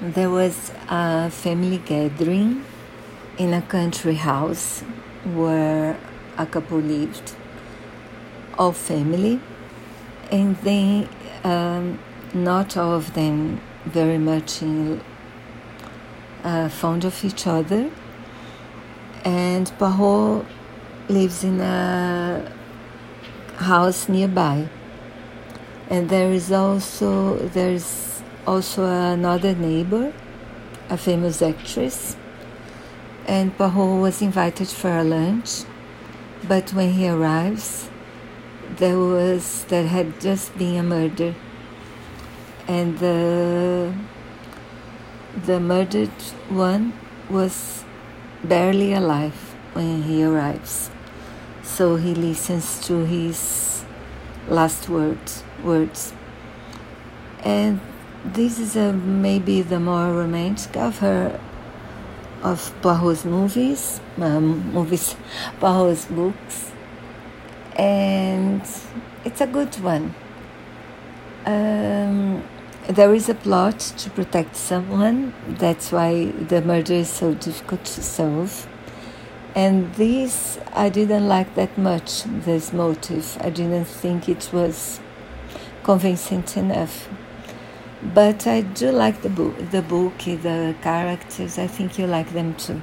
there was a family gathering in a country house where a couple lived, all family, and they, um, not all of them very much in, uh, fond of each other. And Poirot lives in a house nearby. And there is also there's also another neighbor, a famous actress, and Poirot was invited for a lunch, but when he arrives, there was there had just been a murder, and the the murdered one was barely alive when he arrives. So he listens to his last words words. And this is a, maybe the more romantic of her of Poirot's movies, um, movies, Poirot's books, and it's a good one. Um, there is a plot to protect someone. That's why the murder is so difficult to solve. And this, I didn't like that much, this motive. I didn't think it was convincing enough. But I do like the book, the book, the characters. I think you like them too.